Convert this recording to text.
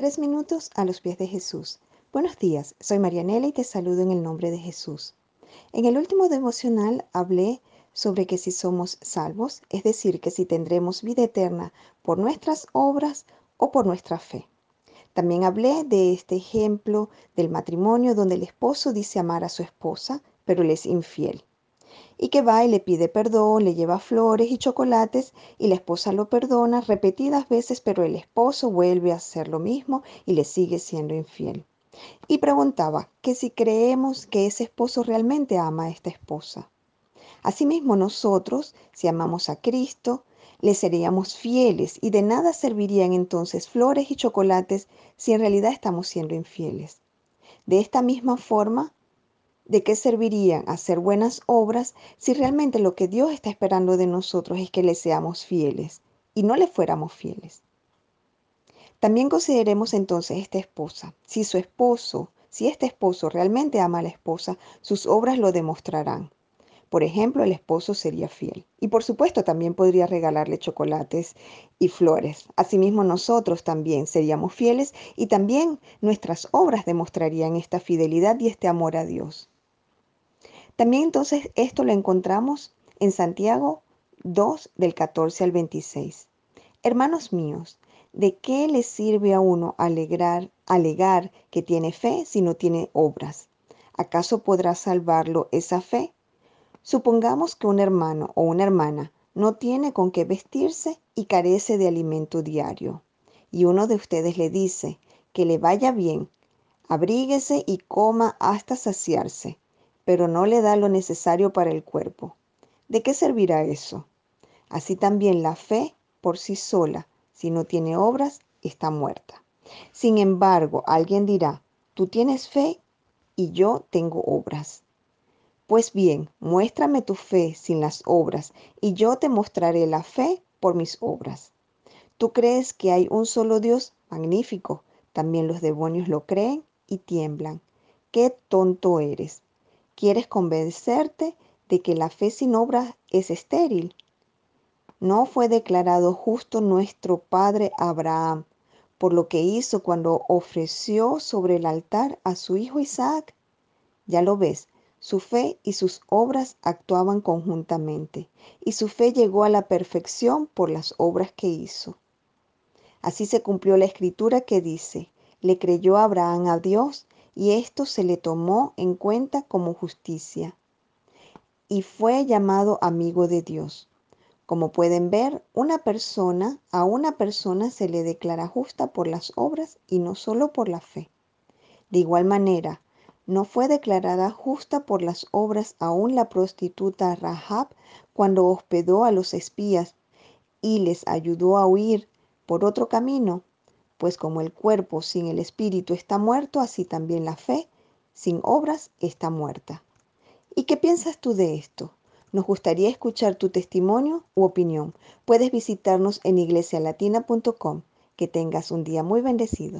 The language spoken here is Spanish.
Tres minutos a los pies de Jesús. Buenos días, soy Marianela y te saludo en el nombre de Jesús. En el último devocional hablé sobre que si somos salvos, es decir, que si tendremos vida eterna por nuestras obras o por nuestra fe. También hablé de este ejemplo del matrimonio donde el esposo dice amar a su esposa, pero le es infiel y que va y le pide perdón, le lleva flores y chocolates y la esposa lo perdona repetidas veces, pero el esposo vuelve a hacer lo mismo y le sigue siendo infiel. Y preguntaba que si creemos que ese esposo realmente ama a esta esposa. Asimismo nosotros, si amamos a Cristo, le seríamos fieles y de nada servirían entonces flores y chocolates si en realidad estamos siendo infieles. De esta misma forma, ¿De qué servirían hacer buenas obras si realmente lo que Dios está esperando de nosotros es que le seamos fieles y no le fuéramos fieles? También consideremos entonces esta esposa. Si su esposo, si este esposo realmente ama a la esposa, sus obras lo demostrarán. Por ejemplo, el esposo sería fiel. Y por supuesto también podría regalarle chocolates y flores. Asimismo nosotros también seríamos fieles y también nuestras obras demostrarían esta fidelidad y este amor a Dios. También entonces esto lo encontramos en Santiago 2 del 14 al 26. Hermanos míos, ¿de qué le sirve a uno alegrar, alegar que tiene fe si no tiene obras? ¿Acaso podrá salvarlo esa fe? Supongamos que un hermano o una hermana no tiene con qué vestirse y carece de alimento diario. Y uno de ustedes le dice que le vaya bien, abríguese y coma hasta saciarse pero no le da lo necesario para el cuerpo. ¿De qué servirá eso? Así también la fe por sí sola, si no tiene obras, está muerta. Sin embargo, alguien dirá, tú tienes fe y yo tengo obras. Pues bien, muéstrame tu fe sin las obras, y yo te mostraré la fe por mis obras. Tú crees que hay un solo Dios magnífico, también los demonios lo creen y tiemblan. Qué tonto eres. ¿Quieres convencerte de que la fe sin obras es estéril? ¿No fue declarado justo nuestro padre Abraham por lo que hizo cuando ofreció sobre el altar a su hijo Isaac? Ya lo ves, su fe y sus obras actuaban conjuntamente, y su fe llegó a la perfección por las obras que hizo. Así se cumplió la escritura que dice, le creyó Abraham a Dios y esto se le tomó en cuenta como justicia y fue llamado amigo de Dios. Como pueden ver, una persona, a una persona se le declara justa por las obras y no solo por la fe. De igual manera, no fue declarada justa por las obras aún la prostituta Rahab cuando hospedó a los espías y les ayudó a huir por otro camino pues como el cuerpo sin el espíritu está muerto, así también la fe sin obras está muerta. ¿Y qué piensas tú de esto? Nos gustaría escuchar tu testimonio u opinión. Puedes visitarnos en iglesialatina.com. Que tengas un día muy bendecido.